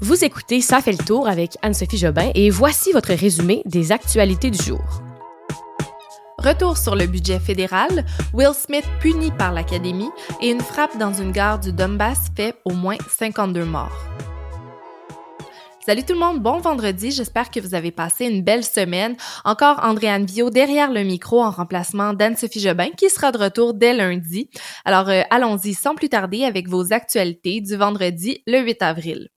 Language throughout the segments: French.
Vous écoutez Ça fait le tour avec Anne-Sophie Jobin et voici votre résumé des actualités du jour. Retour sur le budget fédéral, Will Smith puni par l'Académie et une frappe dans une gare du Donbass fait au moins 52 morts. Salut tout le monde, bon vendredi, j'espère que vous avez passé une belle semaine. Encore Andréane Vio derrière le micro en remplacement d'Anne-Sophie Jobin qui sera de retour dès lundi. Alors euh, allons-y sans plus tarder avec vos actualités du vendredi le 8 avril.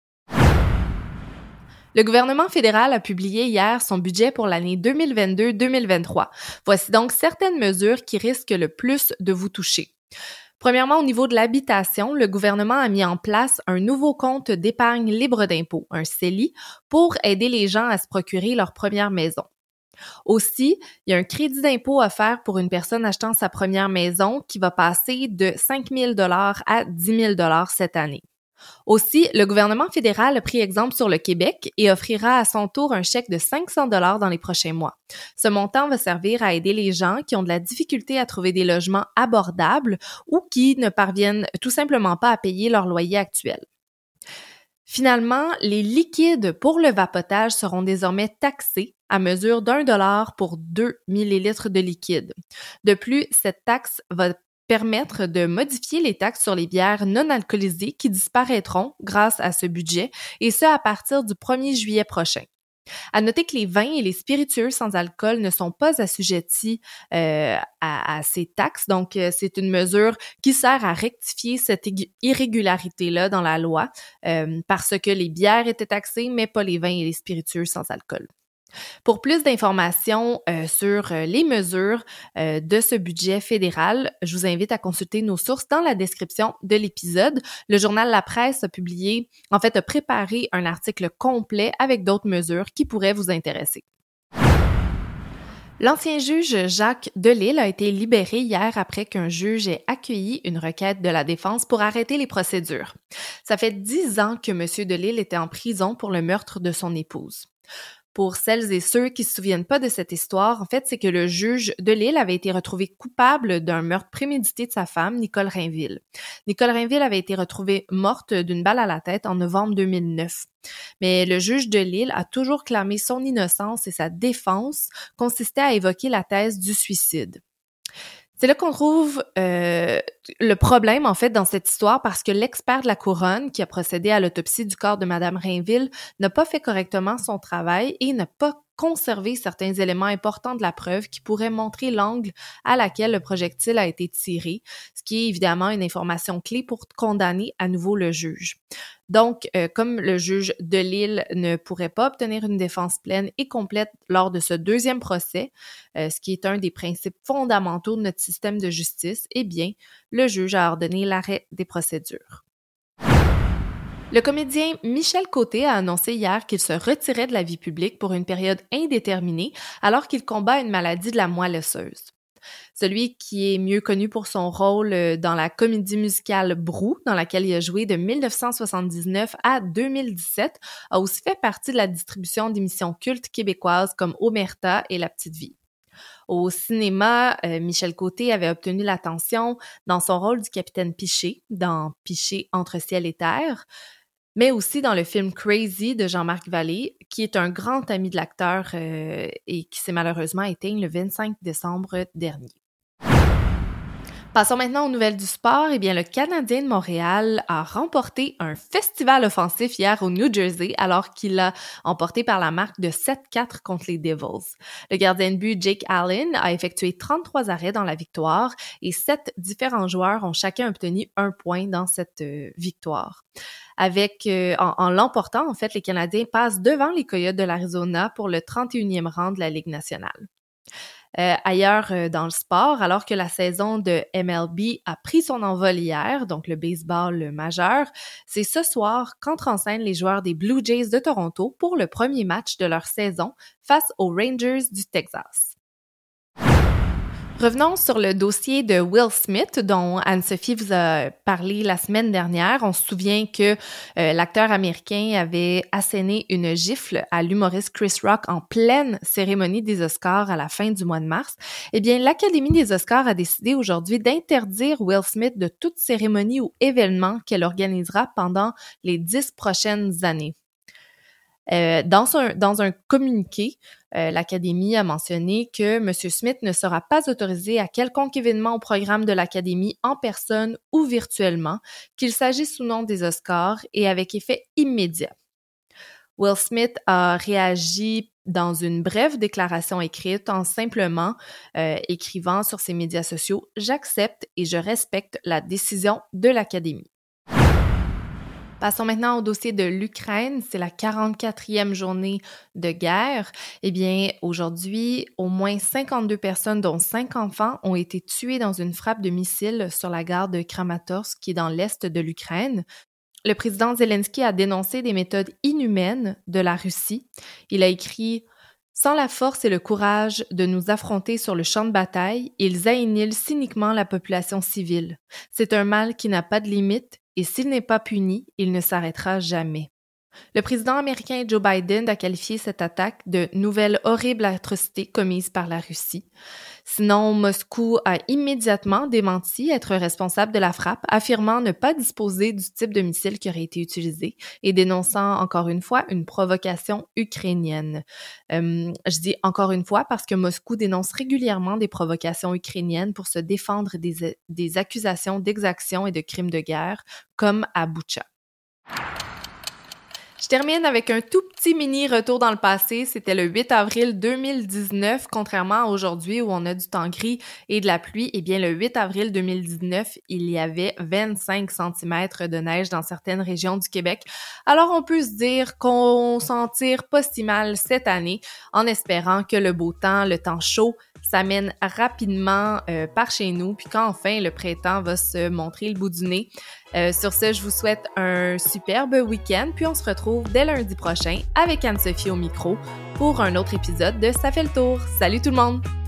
Le gouvernement fédéral a publié hier son budget pour l'année 2022-2023. Voici donc certaines mesures qui risquent le plus de vous toucher. Premièrement, au niveau de l'habitation, le gouvernement a mis en place un nouveau compte d'épargne libre d'impôt, un CELI, pour aider les gens à se procurer leur première maison. Aussi, il y a un crédit d'impôt à faire pour une personne achetant sa première maison qui va passer de 5 000 à 10 000 cette année. Aussi, le gouvernement fédéral a pris exemple sur le Québec et offrira à son tour un chèque de 500 dollars dans les prochains mois. Ce montant va servir à aider les gens qui ont de la difficulté à trouver des logements abordables ou qui ne parviennent tout simplement pas à payer leur loyer actuel. Finalement, les liquides pour le vapotage seront désormais taxés à mesure d'un dollar pour deux millilitres de liquide. De plus, cette taxe va permettre de modifier les taxes sur les bières non alcoolisées qui disparaîtront grâce à ce budget, et ce à partir du 1er juillet prochain. À noter que les vins et les spiritueux sans alcool ne sont pas assujettis euh, à, ces taxes, donc euh, c'est une mesure qui sert à rectifier cette irrégularité-là dans la loi, euh, parce que les bières étaient taxées, mais pas les vins et les spiritueux sans alcool. Pour plus d'informations euh, sur euh, les mesures euh, de ce budget fédéral, je vous invite à consulter nos sources dans la description de l'épisode. Le journal La Presse a publié, en fait, a préparé un article complet avec d'autres mesures qui pourraient vous intéresser. L'ancien juge Jacques Delille a été libéré hier après qu'un juge ait accueilli une requête de la défense pour arrêter les procédures. Ça fait dix ans que M. Delille était en prison pour le meurtre de son épouse. Pour celles et ceux qui se souviennent pas de cette histoire, en fait, c'est que le juge de Lille avait été retrouvé coupable d'un meurtre prémédité de sa femme, Nicole Rainville. Nicole Rainville avait été retrouvée morte d'une balle à la tête en novembre 2009. Mais le juge de Lille a toujours clamé son innocence et sa défense consistait à évoquer la thèse du suicide. C'est là qu'on trouve euh, le problème, en fait, dans cette histoire, parce que l'expert de la couronne qui a procédé à l'autopsie du corps de Madame Rainville n'a pas fait correctement son travail et n'a pas conserver certains éléments importants de la preuve qui pourraient montrer l'angle à laquelle le projectile a été tiré, ce qui est évidemment une information clé pour condamner à nouveau le juge. Donc, euh, comme le juge de Lille ne pourrait pas obtenir une défense pleine et complète lors de ce deuxième procès, euh, ce qui est un des principes fondamentaux de notre système de justice, eh bien, juge a ordonné l'arrêt des procédures. Le comédien Michel Côté a annoncé hier qu'il se retirait de la vie publique pour une période indéterminée alors qu'il combat une maladie de la moelle osseuse. Celui qui est mieux connu pour son rôle euh, dans la comédie musicale Brou, dans laquelle il a joué de 1979 à 2017, a aussi fait partie de la distribution d'émissions cultes québécoises comme Omerta et La Petite Vie. Au cinéma, euh, Michel Côté avait obtenu l'attention dans son rôle du capitaine Piché dans Piché entre ciel et terre mais aussi dans le film Crazy de Jean-Marc Vallée, qui est un grand ami de l'acteur euh, et qui s'est malheureusement éteint le 25 décembre dernier. Passons maintenant aux nouvelles du sport. Eh bien, le Canadien de Montréal a remporté un festival offensif hier au New Jersey alors qu'il a emporté par la marque de 7-4 contre les Devils. Le gardien de but Jake Allen a effectué 33 arrêts dans la victoire et sept différents joueurs ont chacun obtenu un point dans cette euh, victoire. Avec, euh, en, en l'emportant, en fait, les Canadiens passent devant les Coyotes de l'Arizona pour le 31e rang de la Ligue nationale. Euh, ailleurs euh, dans le sport, alors que la saison de MLB a pris son envol hier, donc le baseball majeur, c'est ce soir qu'entrent en scène les joueurs des Blue Jays de Toronto pour le premier match de leur saison face aux Rangers du Texas. Revenons sur le dossier de Will Smith dont Anne-Sophie vous a parlé la semaine dernière. On se souvient que euh, l'acteur américain avait asséné une gifle à l'humoriste Chris Rock en pleine cérémonie des Oscars à la fin du mois de mars. Eh bien, l'Académie des Oscars a décidé aujourd'hui d'interdire Will Smith de toute cérémonie ou événement qu'elle organisera pendant les dix prochaines années. Euh, dans, un, communiqué, euh, l'Académie a mentionné que M. Smith ne sera pas autorisé à quelconque événement au programme de l'Académie en personne ou virtuellement, qu'il s'agisse ou non des Oscars, et avec effet immédiat. Will Smith a réagi dans une brève déclaration écrite en simplement euh, écrivant sur ses médias sociaux J'accepte et je respecte la décision de l'Académie. Passons maintenant au dossier de l'Ukraine. C'est la 44e journée de guerre. Eh bien, aujourd'hui, au moins 52 personnes, dont 5 enfants, ont été tuées dans une frappe de missiles sur la gare de Kramatorsk, qui est dans l'est de l'Ukraine. Le président Zelensky a dénoncé des méthodes inhumaines de la Russie. Il a écrit sans la force et le courage de nous affronter sur le champ de bataille, ils annihilent cyniquement la population civile. C'est un mal qui n'a pas de limite et s'il n'est pas puni, il ne s'arrêtera jamais. Le président américain Joe Biden a qualifié cette attaque de nouvelle horrible atrocité commise par la Russie. Sinon, Moscou a immédiatement démenti être responsable de la frappe, affirmant ne pas disposer du type de missile qui aurait été utilisé et dénonçant encore une fois une provocation ukrainienne. Euh, je dis encore une fois parce que Moscou dénonce régulièrement des provocations ukrainiennes pour se défendre des, accusations d'exactions et de crimes de guerre, comme à Boucha. Je termine avec un tout petit mini retour dans le passé. C'était le 8 avril 2019, contrairement à aujourd'hui où on a du temps gris et de la pluie. Eh bien, le 8 avril 2019, il y avait 25 cm de neige dans certaines régions du Québec. Alors, on peut se dire qu'on s'en tire pas si mal cette année en espérant que le beau temps, le temps chaud, s'amène rapidement euh, par chez nous, puis qu'enfin le printemps va se montrer le bout du nez. Euh, sur ce, je vous souhaite un superbe week-end, puis on se retrouve dès lundi prochain avec Anne-Sophie au micro pour un autre épisode de Ça fait le tour. Salut tout le monde!